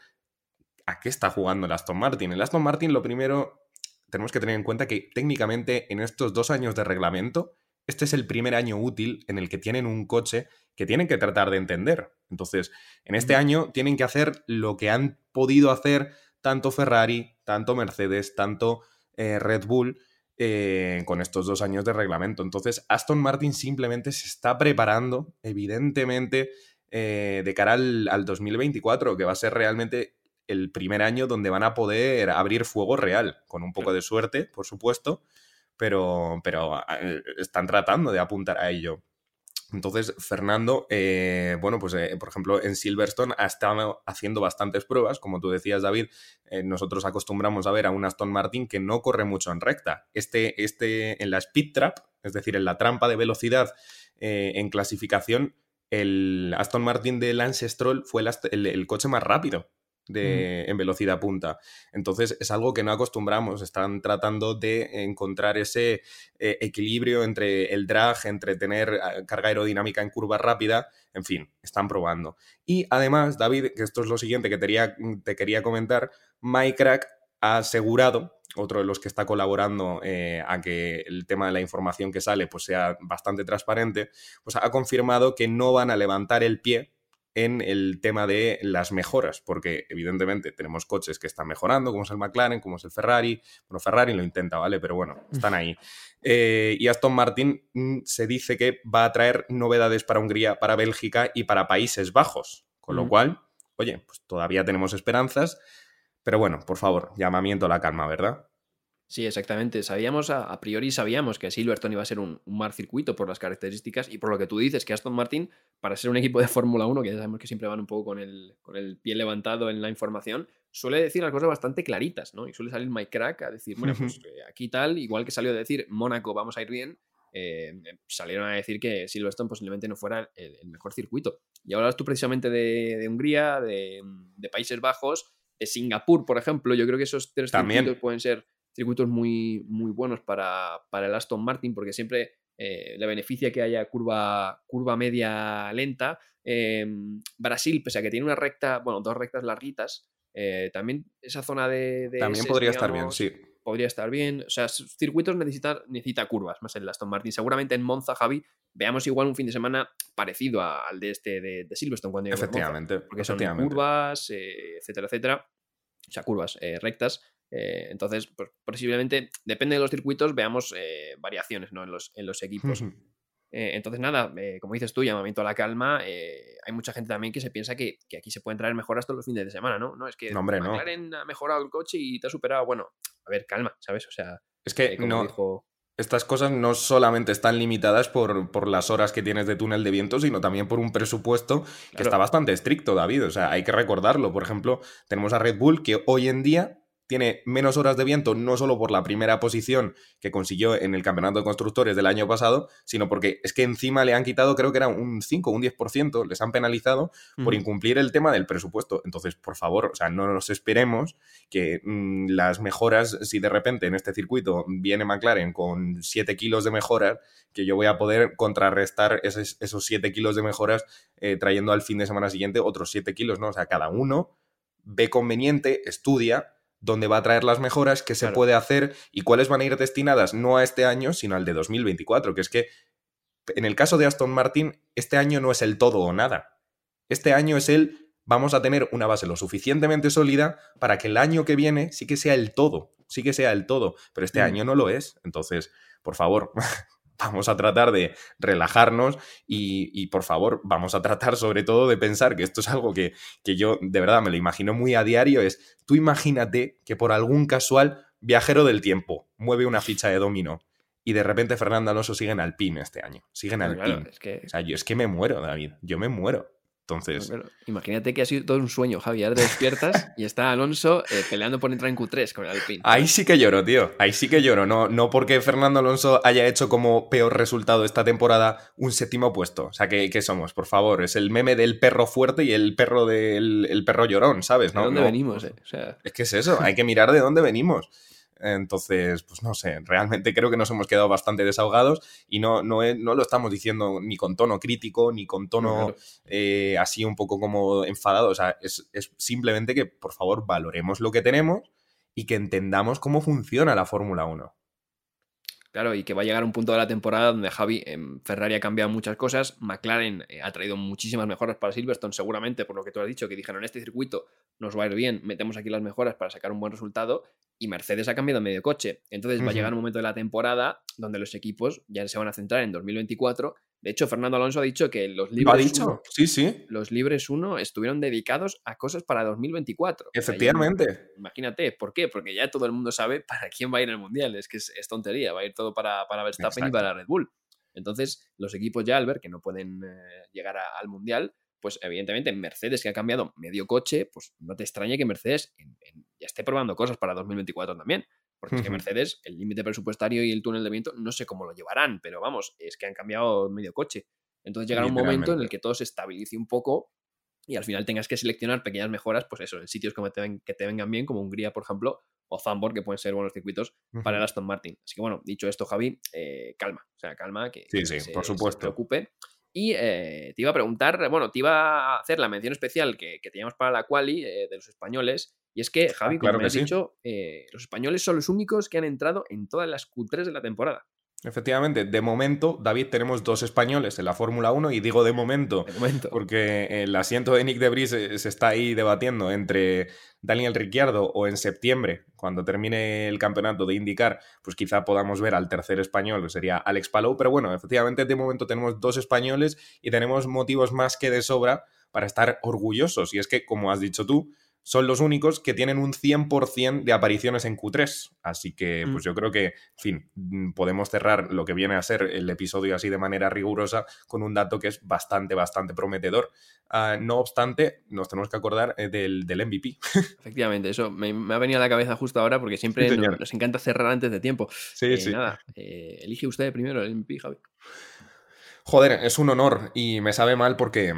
a qué está jugando el Aston Martin. El Aston Martin, lo primero, tenemos que tener en cuenta que técnicamente en estos dos años de reglamento, este es el primer año útil en el que tienen un coche que tienen que tratar de entender. Entonces, en este año tienen que hacer lo que han podido hacer tanto Ferrari, tanto Mercedes, tanto eh, Red Bull eh, con estos dos años de reglamento. Entonces, Aston Martin simplemente se está preparando, evidentemente, eh, de cara al, 2024, que va a ser realmente el primer año donde van a poder abrir fuego real, con un poco de suerte, por supuesto, pero, pero están tratando de apuntar a ello. Entonces, Fernando, eh, bueno, pues eh, por ejemplo, en Silverstone ha estado haciendo bastantes pruebas. Como tú decías, David, eh, nosotros acostumbramos a ver a un Aston Martin que no corre mucho en recta. Este, este en la speed trap, es decir, en la trampa de velocidad en clasificación, el Aston Martin de Lance Stroll fue el coche más rápido de, en velocidad punta. Entonces es algo que no acostumbramos, están tratando de encontrar ese eh, equilibrio entre el drag, entre tener eh, carga aerodinámica en curva rápida, en fin, están probando. Y además, David, que esto es lo siguiente que te, te quería comentar, MyCrack ha asegurado otro de los que está colaborando eh, a que el tema de la información que sale pues sea bastante transparente, pues ha confirmado que no van a levantar el pie en el tema de las mejoras, porque evidentemente tenemos coches que están mejorando, como es el McLaren, como es el Ferrari. Bueno, Ferrari lo intenta, ¿vale? Pero bueno, están ahí. Eh, y Aston Martin mm, se dice que va a traer novedades para Hungría, para Bélgica y para Países Bajos. Con lo cual, oye, pues todavía tenemos esperanzas. Pero bueno, por favor, llamamiento a la calma, ¿verdad? Sí, exactamente. Sabíamos, a, priori sabíamos que Silverstone iba a ser un, mar circuito por las características y por lo que tú dices, que Aston Martin, para ser un equipo de Fórmula 1, que ya sabemos que siempre van un poco con el, con el pie levantado en la información, suele decir las cosas bastante claritas, ¿no? Y suele salir Mike Crack a decir, bueno, pues eh, aquí tal, igual que salió a decir Mónaco vamos a ir bien, eh, salieron a decir que Silverstone posiblemente no fuera el, mejor circuito. Y hablabas tú precisamente de, Hungría, de, Países Bajos, de Singapur, por ejemplo. Yo creo que esos tres circuitos pueden ser circuitos muy, muy buenos para, el Aston Martin porque siempre eh, le beneficia que haya curva, curva media lenta. Em, Brasil, pese a que tiene una recta, bueno, dos rectas larguitas, eh, también esa zona de... también podría estar bien, sí. Podría estar bien. O sea, circuitos necesitan necesita curvas más el Aston Martin. Seguramente en Monza, Javi, veamos igual un fin de semana parecido al de este de, Silverstone cuando Efectivamente. porque son curvas, eh, etcétera, etcétera. O sea, curvas rectas eh, entonces, pues, posiblemente, depende de los circuitos, veamos eh, variaciones ¿no? en, los, en los equipos. Eh, entonces, nada, como dices tú, llamamiento a la calma. hay mucha gente también que se piensa que, aquí se pueden traer mejoras todos los fines de semana, ¿no? No, es que no, hombre, McLaren ha mejorado el coche y te ha superado. Bueno, a ver, calma, ¿sabes? O sea, es que eh, no, dijo... estas cosas no solamente están limitadas por, por, las horas que tienes de túnel de viento, sino también por un presupuesto que Claro. está bastante estricto, David. O sea, hay que recordarlo. Por ejemplo, tenemos a Red Bull que hoy en día tiene menos horas de viento, no solo por la primera posición que consiguió en el campeonato de constructores del año pasado, sino porque es que encima le han quitado, creo que era un 5 o un 10%, les han penalizado por incumplir el tema del presupuesto. Entonces, por favor, o sea, no nos esperemos que mm, las mejoras, si de repente en este circuito viene McLaren con 7 kilos de mejoras, que yo voy a poder contrarrestar esos, esos 7 kilos de mejoras eh, trayendo al fin de semana siguiente otros 7 kilos, ¿no? O sea, cada uno ve conveniente, estudia dónde va a traer las mejoras, qué se Claro. puede hacer y cuáles van a ir destinadas no a este año, sino al de 2024, que es que en el caso de Aston Martin, este año no es el todo o nada. Este año es el vamos a tener una base lo suficientemente sólida para que el año que viene sí que sea el todo, sí que sea el todo, pero este Mm. año no lo es. Entonces, por favor, vamos a tratar de relajarnos y, y, por favor, vamos a tratar sobre todo de pensar que esto es algo que, que yo de verdad me lo imagino muy a diario, es tú imagínate que por algún casual viajero del tiempo mueve una ficha de dominó y de repente Fernando Alonso sigue en Alpine este año, sigue en Alpine. claro, es que, O sea, yo es que me muero, David, yo me muero. Entonces, imagínate que ha sido todo un sueño, Javi. Ahora te despiertas y está Alonso eh, peleando por entrar en Q3 con el Alpine. Ahí sí que lloro, tío. Ahí sí que lloro. No, no porque Fernando Alonso haya hecho como peor resultado esta temporada un séptimo puesto. O sea, ¿qué, qué somos? Por favor, es el meme del perro fuerte y el perro del el perro llorón, ¿sabes? ¿De ¿No? dónde No, venimos? eh? O sea, Es que es eso, hay que mirar de dónde venimos. Entonces, pues no sé, realmente creo que nos hemos quedado bastante desahogados y no, no, no lo estamos diciendo ni con tono crítico, ni con tono claro. eh, así un poco como enfadado. O sea, es, es simplemente que, por favor, valoremos lo que tenemos y que entendamos cómo funciona la Fórmula 1. Claro, y que va a llegar un punto de la temporada donde Javi, en Ferrari ha cambiado muchas cosas, McLaren eh, ha traído muchísimas mejoras para Silverstone, seguramente por lo que tú has dicho, que dijeron, este circuito nos va a ir bien, metemos aquí las mejoras para sacar un buen resultado, y Mercedes ha cambiado medio coche. Entonces va a llegar un momento de la temporada donde los equipos ya se van a centrar en 2024. De hecho, Fernando Alonso ha dicho que los ¿Lo ha libres, dicho? uno, Sí, sí, los libres 1 estuvieron dedicados a cosas para 2024. O sea, ya- efectivamente. Imagínate, ¿por qué? Porque ya todo el mundo sabe para quién va a ir el Mundial. Es que es, es tontería, va a ir todo para, para Verstappen y para Red Bull. Entonces, los equipos ya, al ver que no pueden eh, llegar a- al Mundial, pues evidentemente Mercedes, que ha cambiado medio coche, pues no te extrañe que Mercedes en- en- ya esté probando cosas para 2024 también. Porque es que. Mercedes, el límite presupuestario y el túnel de viento, no sé cómo lo llevarán, pero vamos, es que han cambiado medio coche. Entonces llegará un momento en el que todo se estabilice un poco y al final tengas que seleccionar pequeñas mejoras, pues eso, en sitios como te ven- que te vengan bien, como Hungría, por ejemplo, o Zandvoort, que pueden ser buenos circuitos para el. Aston Martin. Así que bueno, dicho esto, Javi, eh, calma, o sea, calma, que, Sí, que sí, se, por se supuesto. preocupe. Y eh, te iba a preguntar, bueno, te iba a hacer la mención especial que, que teníamos para la quali eh, de los españoles. Y es que, Javi, como claro me has sí. dicho, eh, los españoles son los únicos que han entrado en todas las Q3 de la temporada. Efectivamente, de momento, David, tenemos dos españoles en la Fórmula 1 y digo de momento De momento. porque el asiento de Nick de Vries eh, se está ahí debatiendo entre Daniel Ricciardo o en septiembre, cuando termine el campeonato de indicar, pues quizá podamos ver al tercer español, que sería Alex Palou, pero bueno, efectivamente de momento tenemos dos españoles y tenemos motivos más que de sobra para estar orgullosos. Y es que, como has dicho tú, son los únicos que tienen un 100% de apariciones en Q3. Así que, Mm. pues yo creo que, en fin, mm, podemos cerrar lo que viene a ser el episodio así de manera rigurosa con un dato que es bastante, bastante prometedor. Ah, no obstante, nos tenemos que acordar eh, del, del MVP. Efectivamente, eso me, me ha venido a la cabeza justo ahora porque siempre Sí, nos, señor. nos encanta cerrar antes de tiempo. Sí, Eh, sí. Nada, eh, elige usted primero el MVP, Javi. Joder, es un honor y me sabe mal porque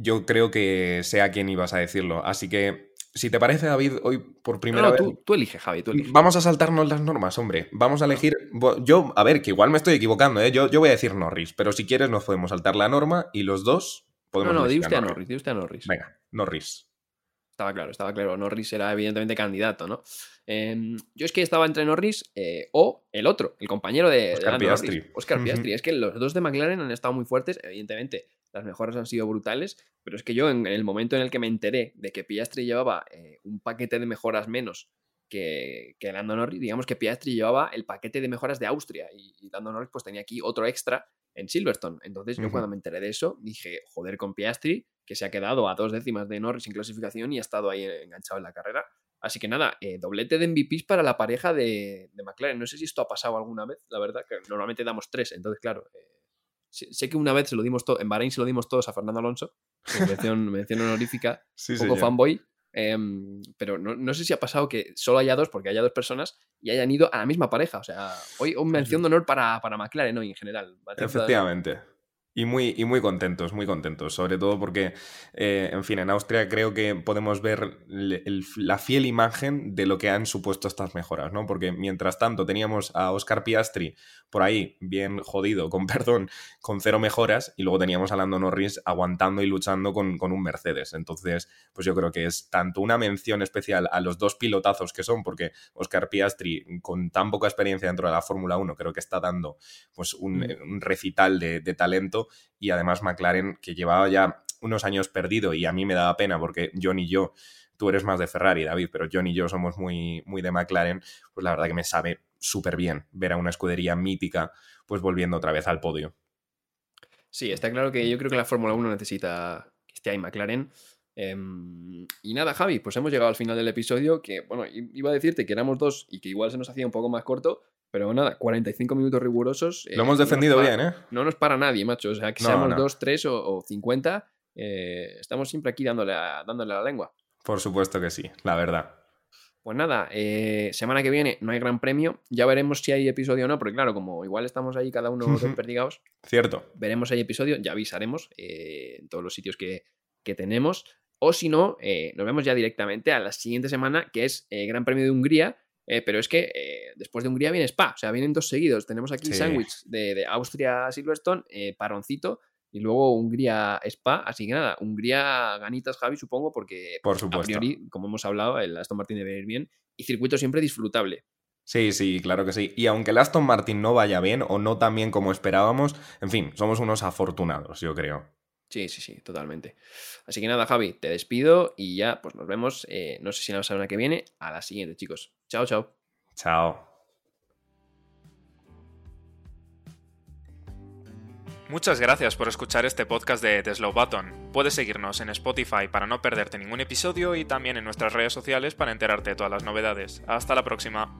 yo creo que sé a quién ibas a decirlo. Así que, si te parece, David, hoy por No, primera no, vez... tú, tú elige, Javi, tú. Vamos a saltarnos las normas, hombre. Vamos a elegir. Yo, a ver, que igual me estoy equivocando, ¿eh? Yo, yo voy a decir Norris, pero si quieres nos podemos saltar la norma y los dos No, podemos. no, di elegir usted a Norris, di usted a Norris. Venga, Norris. Estaba claro, estaba claro. Norris era evidentemente candidato, ¿no? Em, yo es que estaba entre Norris eh, o el otro, el compañero de, Oscar de Lando Norris, Piastri. Oscar. Piastri. Es que los dos de McLaren han estado muy fuertes. Evidentemente, las mejoras han sido brutales, pero es que yo en el momento en el que me enteré de que Piastri llevaba eh, un paquete de mejoras menos que, que Lando Norris, digamos que Piastri llevaba el paquete de mejoras de Austria y, y Lando Norris pues tenía aquí otro extra en Silverstone. Entonces yo cuando me enteré de eso dije, joder con Piastri, que se ha quedado a dos décimas de Norris en clasificación y ha estado ahí enganchado en la carrera. Así que nada, eh, doblete de MVPs para la pareja de, de, McLaren. No sé si esto ha pasado alguna vez, la verdad, que normalmente damos tres, entonces claro. Eh, sé, que una vez se lo dimos todo, en Bahrein se lo dimos todos a Fernando Alonso, mención, mención honorífica, un poco fanboy, Em, pero no, sé si ha pasado que solo haya dos, porque haya dos personas, y hayan ido a la misma pareja. O sea, hoy un mención de honor para, para McLaren hoy en general. Efectivamente. Y muy, y muy contentos, muy contentos, sobre todo porque, eh, en fin, en Austria creo que podemos ver la fiel imagen de lo que han supuesto estas mejoras, ¿no? Porque mientras tanto teníamos a Oscar Piastri por ahí, bien jodido, con perdón, con cero mejoras, y luego teníamos a Lando Norris aguantando y luchando con, con un Mercedes. Entonces, pues yo creo que es tanto una mención especial a los dos pilotazos que son, porque Oscar Piastri, con tan poca experiencia dentro de la Fórmula 1, creo que está dando pues un, mm. un recital de, de talento y además McLaren que llevaba ya unos años perdido y a mí me daba pena porque John y yo, tú eres más de Ferrari, David, pero John y yo somos muy, muy de McLaren, pues la verdad que me sabe súper bien ver a una escudería mítica pues volviendo otra vez al podio. Sí, está claro que yo creo que la Fórmula 1 necesita que esté ahí McLaren. Em, y nada, Javi, pues hemos llegado al final del episodio, que bueno, iba a decirte que éramos dos y que igual se nos hacía un poco más corto, pero nada, 45 minutos rigurosos. Lo hemos eh, defendido bien, ¿eh? No nos para nadie, macho. O sea, que seamos 2, 3 o, 50, eh, estamos siempre aquí dándole a, dándole la lengua. Por supuesto que sí, la verdad. Pues nada, eh, semana que viene no hay gran premio. Ya veremos si hay episodio o no, porque claro, como igual estamos ahí cada uno desperdigados. Cierto. Veremos si hay episodio, ya avisaremos en todos los sitios que, que tenemos. O si no, nos vemos ya directamente a la siguiente semana, que es Gran Premio de Hungría, eh, pero es que eh, después de Hungría viene Spa, o sea, vienen dos seguidos. Tenemos aquí el sándwich de, Austria Silverstone, eh, paroncito, y luego Hungría Spa. Así que nada, Hungría ganitas, Javi, supongo, porque Por supuesto. a priori, como hemos hablado, el Aston Martin debe ir bien y circuito siempre disfrutable. Sí, sí, claro que sí. Y aunque el Aston Martin no vaya bien o no tan bien como esperábamos, en fin, somos unos afortunados, yo creo. Sí, sí, sí, totalmente. Así que nada, Javi, te despido y ya, pues nos vemos, eh, no sé si la semana que viene, a la siguiente, chicos. Chao, chao. Chao. Muchas gracias por escuchar este podcast de The Slow Button. Puedes seguirnos en Spotify para no perderte ningún episodio y también en nuestras redes sociales para enterarte de todas las novedades. Hasta la próxima.